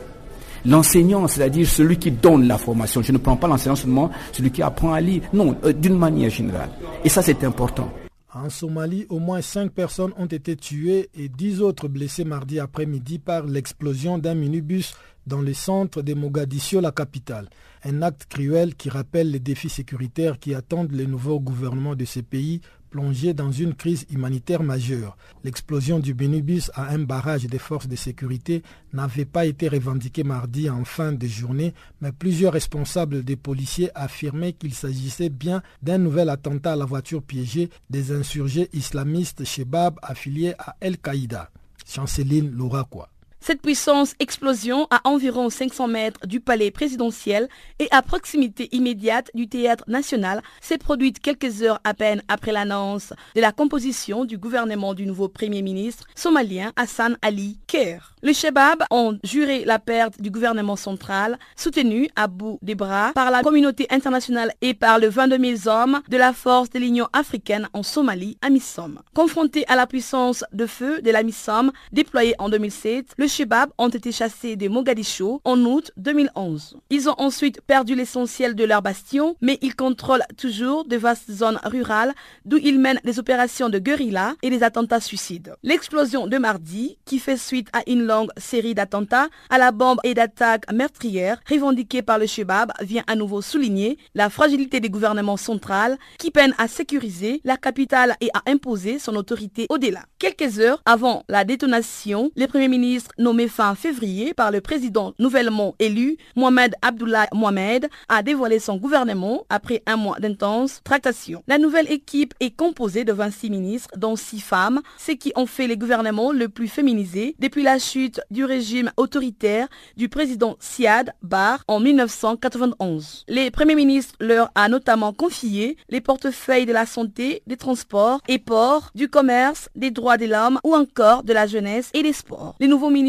L'enseignant, c'est-à-dire celui qui donne la formation. Je ne prends pas l'enseignant seulement celui qui apprend à lire. Non, euh, d'une manière générale. Et ça, c'est important. En Somalie, au moins 5 personnes ont été tuées et 10 autres blessées mardi après-midi par l'explosion d'un minibus dans le centre de Mogadiscio, la capitale. Un acte cruel qui rappelle les défis sécuritaires qui attendent les nouveaux gouvernements de ces pays plongé dans une crise humanitaire majeure. L'explosion du Benubis à un barrage des forces de sécurité n'avait pas été revendiquée mardi en fin de journée, mais plusieurs responsables des policiers affirmaient qu'il s'agissait bien d'un nouvel attentat à la voiture piégée des insurgés islamistes Shebab affiliés à Al-Qaïda. Chanceline Louraquois. Cette puissance explosion à environ 500 mètres du palais présidentiel et à proximité immédiate du théâtre national s'est produite quelques heures à peine après l'annonce de la composition du gouvernement du nouveau Premier ministre somalien Hassan Ali Kher. Les Shebab ont juré la perte du gouvernement central, soutenu à bout des bras par la communauté internationale et par le 22 000 hommes de la force de l'Union africaine en Somalie, AMISOM. Confrontés à la puissance de feu de la MISOM déployée en 2007, le Shebab ont été chassés de Mogadiscio en août 2011. Ils ont ensuite perdu l'essentiel de leur bastion, mais ils contrôlent toujours de vastes zones rurales d'où ils mènent des opérations de guérilla et des attentats suicides. L'explosion de mardi, qui fait suite à une longue série d'attentats à la bombe et d'attaques meurtrières revendiquées par le Shebab, vient à nouveau souligner la fragilité des gouvernements centrales qui peinent à sécuriser la capitale et à imposer son autorité au-delà. Quelques heures avant la détonation, le Premier ministre nommé fin février par le président nouvellement élu, Mohamed Abdullah Mohamed, a dévoilé son gouvernement après un mois d'intenses tractations. La nouvelle équipe est composée de 26 ministres, dont 6 femmes, ce qui ont fait les gouvernements le plus féminisé depuis la chute du régime autoritaire du président Siad Bar en 1991. Les premiers ministres leur a notamment confié les portefeuilles de la santé, des transports et ports, du commerce, des droits de l'homme ou encore de la jeunesse et des sports.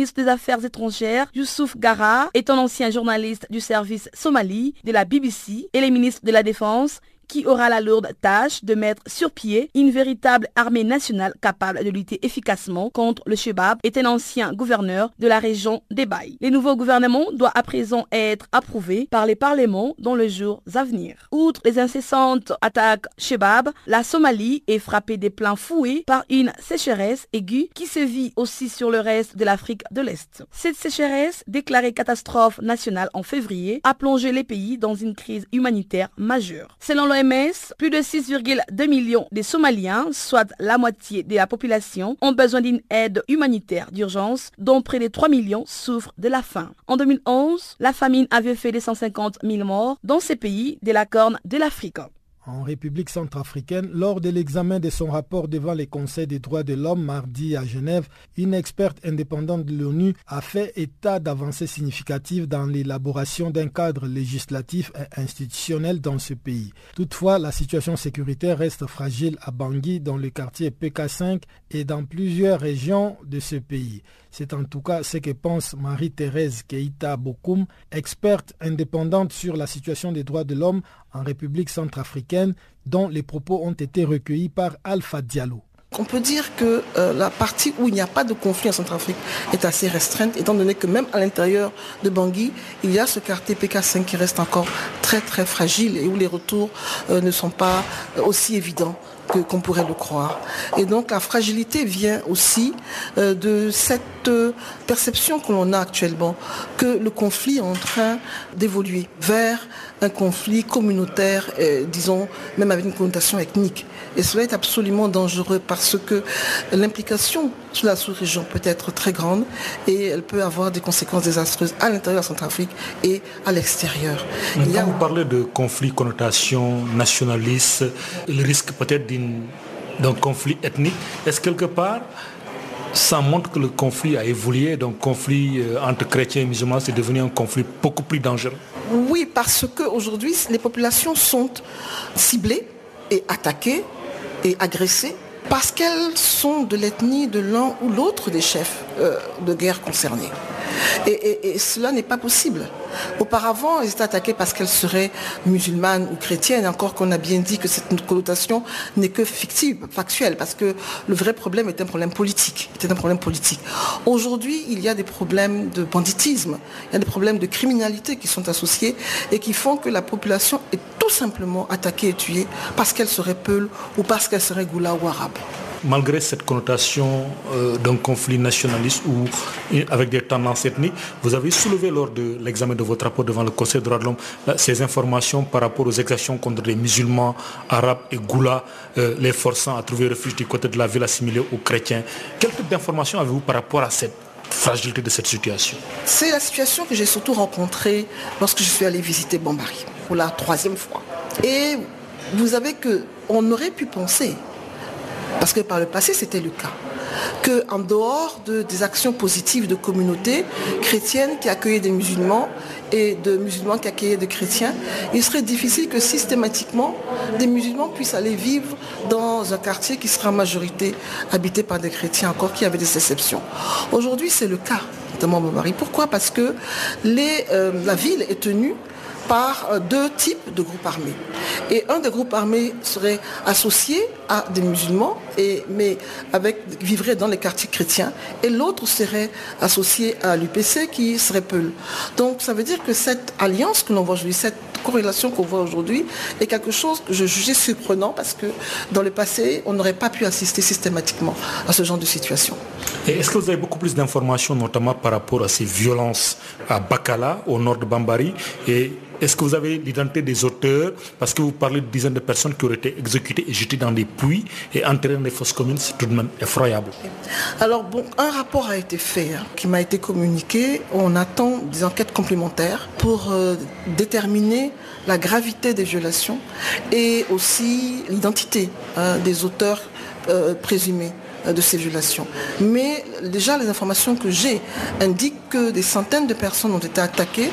Ministre des Affaires étrangères, Youssouf Gara, est un ancien journaliste du service Somalie de la BBC et les ministres de la Défense, qui aura la lourde tâche de mettre sur pied une véritable armée nationale capable de lutter efficacement contre le Shebab, est un ancien gouverneur de la région des Baï. Les nouveaux gouvernements doivent à présent être approuvés par les parlements dans les jours à venir. Outre les incessantes attaques Shebab, la Somalie est frappée des pleins fouets par une sécheresse aiguë qui se vit aussi sur le reste de l'Afrique de l'Est. Cette sécheresse, déclarée catastrophe nationale en février, a plongé les pays dans une crise humanitaire majeure. Selon plus de 6,2 millions de Somaliens, soit la moitié de la population, ont besoin d'une aide humanitaire d'urgence, dont près de 3 millions souffrent de la faim. En 2011, la famine avait fait des 150 000 morts dans ces pays de la Corne de l'Afrique en République centrafricaine, lors de l'examen de son rapport devant les conseils des droits de l'homme mardi à Genève, une experte indépendante de l'ONU a fait état d'avancées significatives dans l'élaboration d'un cadre législatif et institutionnel dans ce pays. Toutefois, la situation sécuritaire reste fragile à Bangui, dans le quartier PK5 et dans plusieurs régions de ce pays. C'est en tout cas ce que pense Marie-Thérèse Keita Bokoum, experte indépendante sur la situation des droits de l'homme en République centrafricaine, dont les propos ont été recueillis par Alpha Diallo. On peut dire que euh, la partie où il n'y a pas de conflit en Centrafrique est assez restreinte, étant donné que même à l'intérieur de Bangui, il y a ce quartier PK5 qui reste encore très très fragile et où les retours euh, ne sont pas euh, aussi évidents. Qu'on pourrait le croire. Et donc la fragilité vient aussi euh, de cette euh, perception que l'on a actuellement, que le conflit est en train d'évoluer vers un conflit communautaire, disons même avec une connotation ethnique. Et cela est absolument dangereux parce que l'implication sur la sous-région peut être très grande et elle peut avoir des conséquences désastreuses à l'intérieur de la Centrafrique et à l'extérieur. Quand vous parlez de conflit, connotation nationaliste, le risque peut-être d'un conflit ethnique, est-ce quelque part ça montre que le conflit a évolué, donc conflit euh, entre chrétiens et musulmans, c'est devenu un conflit beaucoup plus dangereux. Oui, parce qu'aujourd'hui, les populations sont ciblées et attaquées et agressées parce qu'elles sont de l'ethnie de l'un ou l'autre des chefs euh, de guerre concernés. Et, cela n'est pas possible. Auparavant, elles étaient attaquées parce qu'elles seraient musulmanes ou chrétiennes, encore qu'on a bien dit que cette connotation n'est que fictive, factuelle, parce que le vrai problème est un problème politique. Était un problème politique. Aujourd'hui, il y a des problèmes de banditisme, il y a des problèmes de criminalité qui sont associés et qui font que la population est tout simplement attaquée et tuée parce qu'elle serait peule ou parce qu'elle serait goula ou arabe malgré cette connotation euh, d'un conflit nationaliste ou avec des tendances ethniques, vous avez soulevé lors de l'examen de votre rapport devant le Conseil des droits de l'homme euh, ces informations par rapport aux exactions contre les musulmans, arabes et goula, euh, les forçant à trouver refuge du côté de la ville assimilée aux chrétiens. Quel type d'informations avez-vous par rapport à cette fragilité de cette situation? C'est la situation que j'ai surtout rencontrée lorsque je suis allé visiter Bambari pour la troisième fois. Et vous savez qu'on aurait pu penser parce que par le passé, c'était le cas. Qu'en dehors de, des actions positives de communautés chrétiennes qui accueillaient des musulmans et de musulmans qui accueillaient des chrétiens, il serait difficile que systématiquement des musulmans puissent aller vivre dans un quartier qui sera en majorité habité par des chrétiens, encore qu'il y avait des exceptions. Aujourd'hui, c'est le cas, notamment mon mari. Pourquoi? Parce que euh, la ville est tenue par euh, deux types de groupes armés. Et un des groupes armés serait associé à des musulmans, et, mais vivrait dans les quartiers chrétiens, et l'autre serait associé à l'UPC qui serait Peul. Donc ça veut dire que cette alliance que l'on voit aujourd'hui, cette corrélation qu'on voit aujourd'hui, est quelque chose que je jugeais surprenant parce que dans le passé, on n'aurait pas pu assister systématiquement à ce genre de situation. Est-ce que vous avez beaucoup plus d'informations, notamment par rapport à ces violences à Bakala, au nord de Bambari, est-ce que vous avez l'identité des auteurs? Parce que vous parlez de dizaines de personnes qui auraient été exécutées et jetées dans des puits et enterrées dans des fosses communes. C'est tout de même effroyable. Alors, bon, un rapport a été fait, hein, qui m'a été communiqué. On attend des enquêtes complémentaires pour euh, déterminer la gravité des violations et aussi l'identité hein, des auteurs euh, présumés de ces violations. Mais déjà, les informations que j'ai indiquent que des centaines de personnes ont été attaquées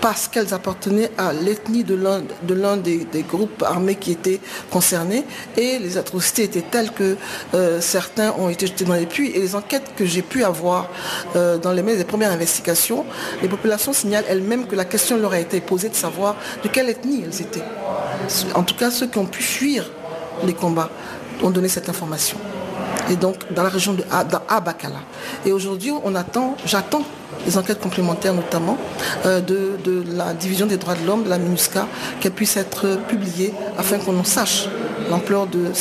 parce qu'elles appartenaient à l'ethnie de l'un des, groupes armés qui étaient concernés. Et les atrocités étaient telles que euh, certains ont été jetés dans les puits. Et les enquêtes que j'ai pu avoir euh, dans les, les premières investigations, les populations signalent elles-mêmes que la question leur a été posée de savoir de quelle ethnie elles étaient. En tout cas, ceux qui ont pu fuir les combats ont donné cette information et donc dans la région de Abakala. Et aujourd'hui, on attend, j'attends les enquêtes complémentaires notamment euh, de, la division des droits de l'homme, de la MINUSCA, qu'elles puissent être publiées afin qu'on en sache l'ampleur de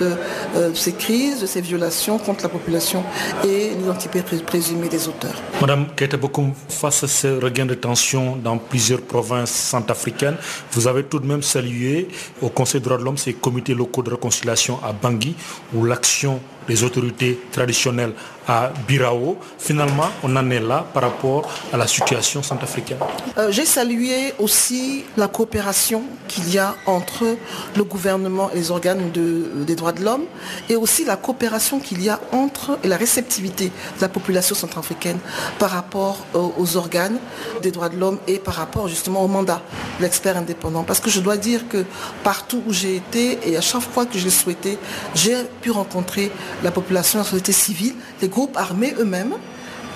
euh, ces crises, de ces violations contre la population et l'identité présumée des auteurs. Madame Bokoum, face à ce regain de tension dans plusieurs provinces centrafricaines, vous avez tout de même salué au Conseil des droits de l'homme ces comités locaux de réconciliation à Bangui où l'action des autorités traditionnelles à Birao. Finalement, on en est là par rapport à la situation centrafricaine. Euh, j'ai salué aussi la coopération qu'il y a entre le gouvernement et les organes des droits de l'homme et aussi la coopération qu'il y a entre et la réceptivité de la population centrafricaine par rapport aux, organes des droits de l'homme et par rapport justement au mandat de l'expert indépendant. Parce que je dois dire que partout où j'ai été et à chaque fois que j'ai souhaité, j'ai pu rencontrer la population, la société civile, les groupes armés eux-mêmes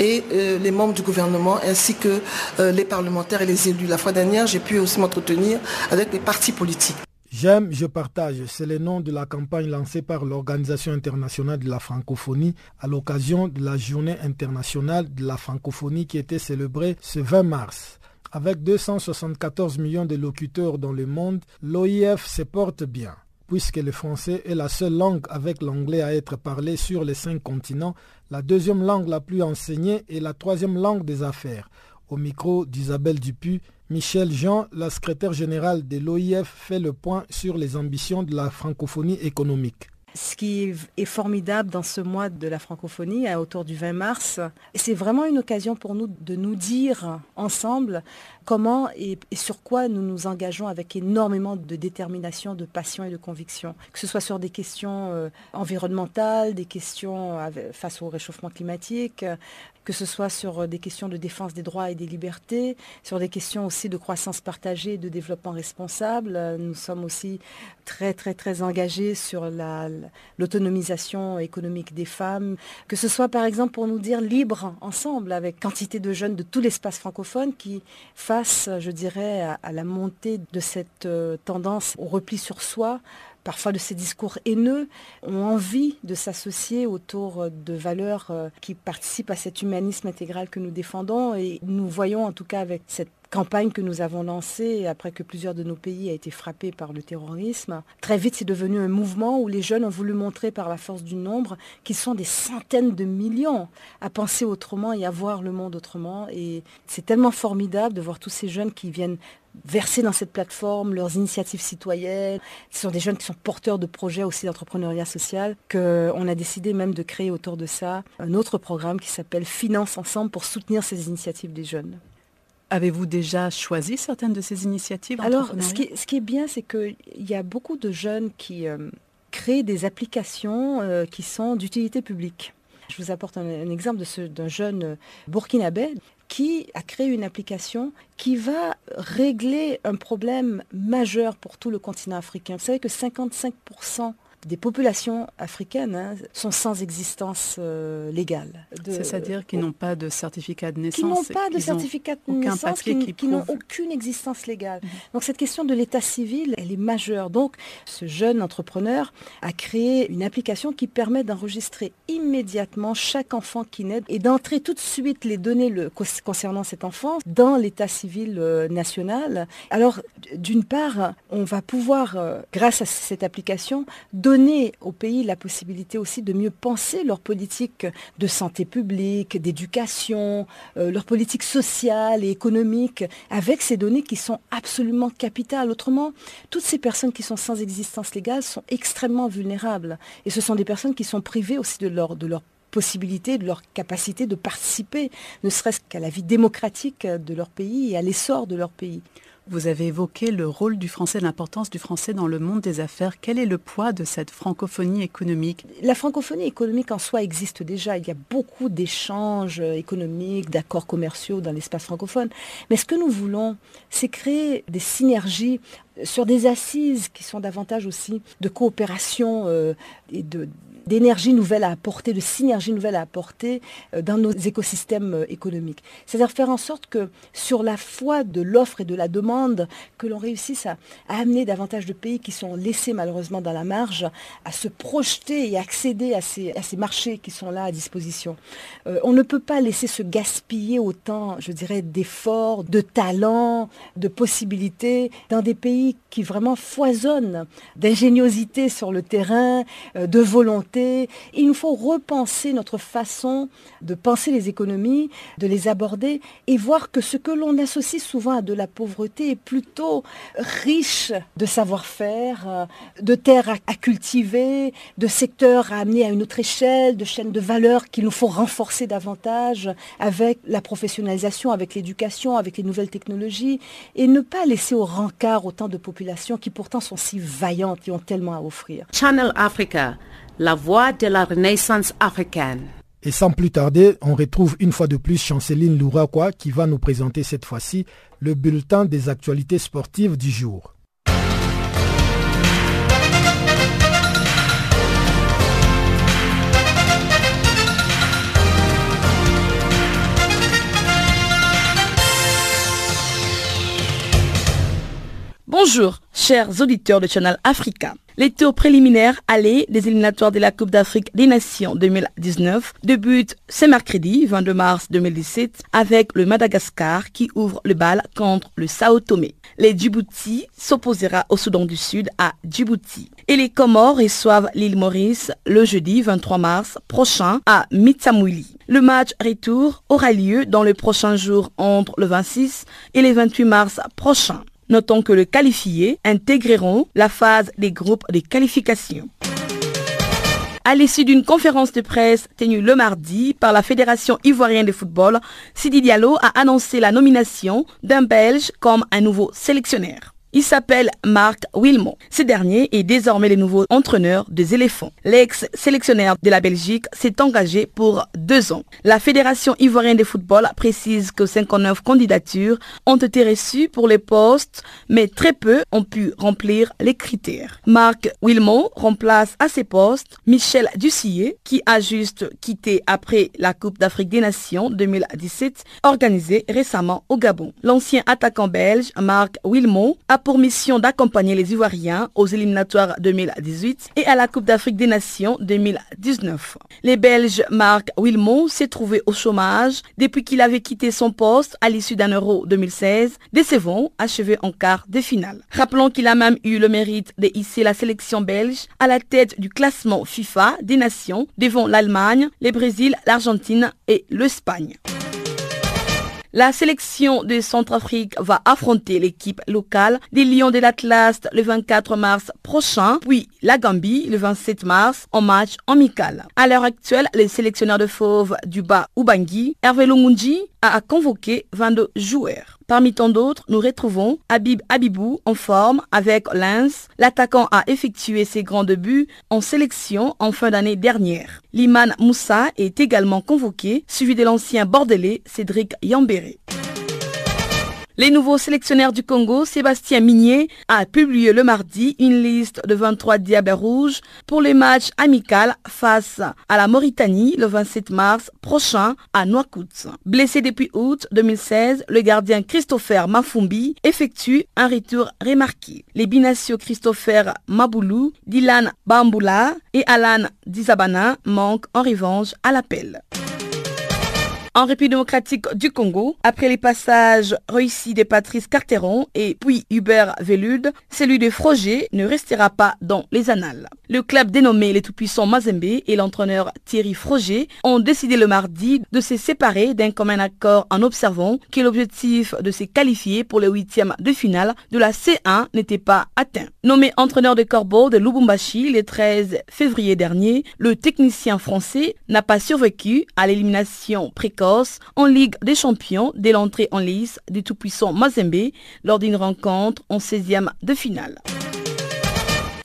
et euh, les membres du gouvernement ainsi que euh, les parlementaires et les élus. La fois dernière, j'ai pu aussi m'entretenir avec les partis politiques. J'aime, je partage, c'est le nom de la campagne lancée par l'Organisation internationale de la francophonie à l'occasion de la journée internationale de la francophonie qui était célébrée ce 20 mars. Avec 274 millions de locuteurs dans le monde, l'OIF se porte bien. Puisque le français est la seule langue avec l'anglais à être parlée sur les cinq continents, la deuxième langue la plus enseignée et la troisième langue des affaires. Au micro d'Isabelle Dupuis, Michel Jean, la secrétaire générale de l'OIF, fait le point sur les ambitions de la francophonie économique. Ce qui est formidable dans ce mois de la francophonie, à autour du 20 mars, c'est vraiment une occasion pour nous de nous dire ensemble comment et, sur quoi nous nous engageons avec énormément de détermination, de passion et de conviction. Que ce soit sur des questions euh, environnementales, des questions face au réchauffement climatique, que ce soit sur des questions de défense des droits et des libertés, sur des questions aussi de croissance partagée et de développement responsable. Nous sommes aussi très très très engagés sur l'autonomisation économique des femmes, que ce soit par exemple pour nous dire libre ensemble avec quantité de jeunes de tout l'espace francophone qui face, je dirais, à, la montée de cette euh, tendance au repli sur soi, parfois de ces discours haineux, ont envie de s'associer autour de valeurs euh, qui participent à cet humanisme intégral que nous défendons. Et nous voyons en tout cas avec cette campagne que nous avons lancée après que plusieurs de nos pays aient été frappés par le terrorisme. Très vite, c'est devenu un mouvement où les jeunes ont voulu montrer par la force du nombre qu'ils sont des centaines de millions à penser autrement et à voir le monde autrement. Et c'est tellement formidable de voir tous ces jeunes qui viennent verser dans cette plateforme leurs initiatives citoyennes. Ce sont des jeunes qui sont porteurs de projets aussi d'entrepreneuriat social qu'on a décidé même de créer autour de ça un autre programme qui s'appelle Finance Ensemble pour soutenir ces initiatives des jeunes. Avez-vous déjà choisi certaines de ces initiatives Alors, ce qui, est bien, c'est qu'il y a beaucoup de jeunes qui euh, créent des applications euh, qui sont d'utilité publique. Je vous apporte un, exemple d'un jeune euh, burkinabé qui a créé une application qui va régler un problème majeur pour tout le continent africain. Vous savez que 55% des populations africaines hein, sont sans existence euh, légale. C'est-à-dire qu'ils n'ont pas de certificat de naissance. Qui n'ont pas de certificat de naissance, qui, n'ont aucune existence légale. Mhm. Donc cette question de l'état civil, elle est majeure. Donc ce jeune entrepreneur a créé une application qui permet d'enregistrer immédiatement chaque enfant qui naît et d'entrer tout de suite les données le, concernant cet enfant dans l'état civil euh, national. Alors d'une part, on va pouvoir, euh, grâce à cette application, donner donner au pays la possibilité aussi de mieux penser leur politique de santé publique, d'éducation, euh, leur politique sociale et économique, avec ces données qui sont absolument capitales. Autrement, toutes ces personnes qui sont sans existence légale sont extrêmement vulnérables. Et ce sont des personnes qui sont privées aussi de leur, de leur possibilité, de leur capacité de participer, ne serait-ce qu'à la vie démocratique de leur pays et à l'essor de leur pays. Vous avez évoqué le rôle du français, l'importance du français dans le monde des affaires. Quel est le poids de cette francophonie économique? La francophonie économique en soi existe déjà. Il y a beaucoup d'échanges économiques, d'accords commerciaux dans l'espace francophone. Mais ce que nous voulons, c'est créer des synergies sur des assises qui sont davantage aussi de coopération euh, et de d'énergie nouvelle à apporter, de synergie nouvelle à apporter euh, dans nos écosystèmes euh, économiques. C'est-à-dire faire en sorte que sur la foi de l'offre et de la demande, que l'on réussisse à, amener davantage de pays qui sont laissés malheureusement dans la marge à se projeter et accéder à ces, à ces marchés qui sont là à disposition. Euh, on ne peut pas laisser se gaspiller autant, je dirais, d'efforts, de talents, de possibilités dans des pays qui vraiment foisonnent d'ingéniosité sur le terrain, de volonté il nous faut repenser notre façon de penser les économies, de les aborder et voir que ce que l'on associe souvent à de la pauvreté est plutôt riche de savoir-faire, euh, de terres à, cultiver, de secteurs à amener à une autre échelle, de chaînes de valeur qu'il nous faut renforcer davantage avec la professionnalisation, avec l'éducation, avec les nouvelles technologies et ne pas laisser au rencard autant de populations qui pourtant sont si vaillantes et ont tellement à offrir. Channel Africa la voix de la renaissance africaine. Et sans plus tarder, on retrouve une fois de plus Chanceline Louraquois qui va nous présenter cette fois-ci le bulletin des actualités sportives du jour. Bonjour, chers auditeurs de Channel Africa. Les tours préliminaires allés des éliminatoires de la Coupe d'Afrique des Nations 2019 débutent ce mercredi 22 mars 2017 avec le Madagascar qui ouvre le bal contre le Sao Tomé. Les Djibouti s'opposera au Soudan du Sud à Djibouti. Et les Comores reçoivent l'île Maurice le jeudi 23 mars prochain à Mitsamouili. Le match retour aura lieu dans le prochain jour entre le 26 et le 28 mars prochain. Notons que les qualifiés intégreront la phase des groupes de qualification. À l'issue d'une conférence de presse tenue le mardi par la Fédération ivoirienne de football, Sidi Diallo a annoncé la nomination d'un Belge comme un nouveau sélectionneur. Il s'appelle Marc Wilmot. Ce dernier est désormais le nouveau entraîneur des éléphants. L'ex-sélectionneur de la Belgique s'est engagé pour deux ans. La Fédération ivoirienne de football précise que 59 candidatures ont été reçues pour les postes, mais très peu ont pu remplir les critères. Marc Wilmot remplace à ses postes Michel Ducier, qui a juste quitté après la Coupe d'Afrique des Nations 2017, organisée récemment au Gabon. L'ancien attaquant belge Marc Wilmot a pour mission d'accompagner les Ivoiriens aux éliminatoires 2018 et à la Coupe d'Afrique des Nations 2019. Les Belges Marc Wilmot s'est trouvé au chômage depuis qu'il avait quitté son poste à l'issue d'un Euro 2016, décevant, achevé en quart de finale. Rappelons qu'il a même eu le mérite de hisser la sélection belge à la tête du classement FIFA des nations devant l'Allemagne, le Brésil, l'Argentine et l'Espagne. La sélection de Centrafrique va affronter l'équipe locale des Lions de l'Atlas le 24 mars prochain, puis la Gambie le 27 mars en match amical. À l'heure actuelle, le sélectionneur de fauve du bas Ubangi, Hervé Lungunji, a convoqué 22 joueurs. Parmi tant d'autres, nous retrouvons Habib Habibou en forme avec Lens. L'attaquant a effectué ses grands débuts en sélection en fin d'année dernière. Liman Moussa est également convoqué, suivi de l'ancien bordelais Cédric Yambéré. Les nouveaux sélectionnaires du Congo, Sébastien Migné, a publié le mardi une liste de 23 diables rouges pour les matchs amicaux face à la Mauritanie le 27 mars prochain à Nouakchott. Blessé depuis août 2016, le gardien Christopher Mafumbi effectue un retour remarqué. Les binationaux Christopher Maboulou, Dylan Bamboula et Alan Dizabana manquent en revanche à l'appel. En République démocratique du Congo, après les passages réussis de Patrice Carteron et puis Hubert Velude, celui de Froger ne restera pas dans les annales. Le club dénommé les tout-puissants Mazembe et l'entraîneur Thierry Froger ont décidé le mardi de se séparer d'un commun accord en observant que l'objectif de se qualifier pour le huitième de finale de la C1 n'était pas atteint. Nommé entraîneur de Corbeau de Lubumbashi le 13 février dernier, le technicien français n'a pas survécu à l'élimination précoce en Ligue des Champions dès l'entrée en lice du tout-puissant Mazembe lors d'une rencontre en 16e de finale.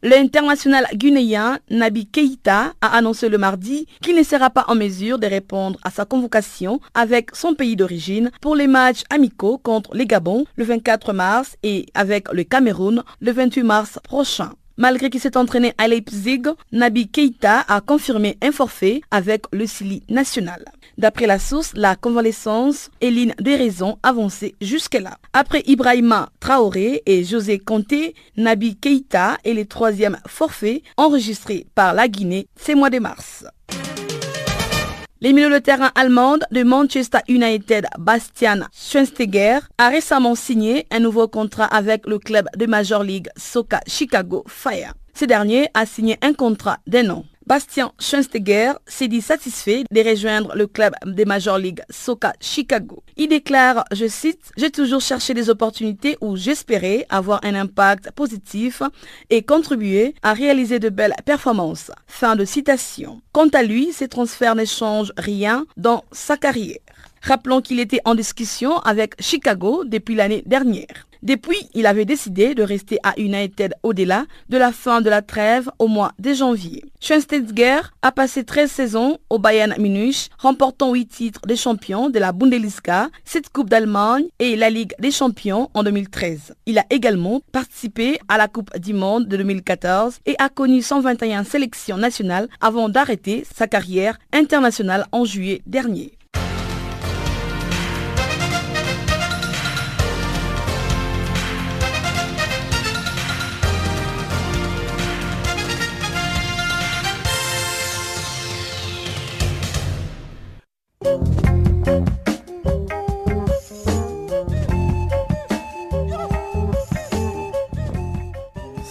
L'international guinéen Nabi Keïta a annoncé le mardi qu'il ne sera pas en mesure de répondre à sa convocation avec son pays d'origine pour les matchs amicaux contre les Gabon le 24 mars et avec le Cameroun le 28 mars prochain. Malgré qu'il s'est entraîné à Leipzig, Nabi Keïta a confirmé un forfait avec le Sili national. D'après la source, la convalescence est l'une des raisons avancées jusque-là. Après Ibrahima Traoré et José Conté, Nabi Keïta est le troisième forfait enregistré par la Guinée ces mois de mars. Les milieux de terrain allemands de Manchester United, Bastian Schweinsteiger, a récemment signé un nouveau contrat avec le club de Major League Soccer Chicago Fire. Ce dernier a signé un contrat d'un an. Bastien Schweinsteiger s'est dit satisfait de rejoindre le club des Major League Soccer Chicago. Il déclare, je cite, J'ai toujours cherché des opportunités où j'espérais avoir un impact positif et contribuer à réaliser de belles performances. Fin de citation. Quant à lui, ces transferts ne changent rien dans sa carrière. Rappelons qu'il était en discussion avec Chicago depuis l'année dernière. Depuis, il avait décidé de rester à United au-delà de la fin de la trêve au mois de janvier. Schweinsteiger a passé 13 saisons au Bayern Munich, remportant 8 titres de champion de la Bundesliga, 7 Coupes d'Allemagne et la Ligue des champions en 2013. Il a également participé à la Coupe du Monde de 2014 et a connu 121 sélections nationales avant d'arrêter sa carrière internationale en juillet dernier.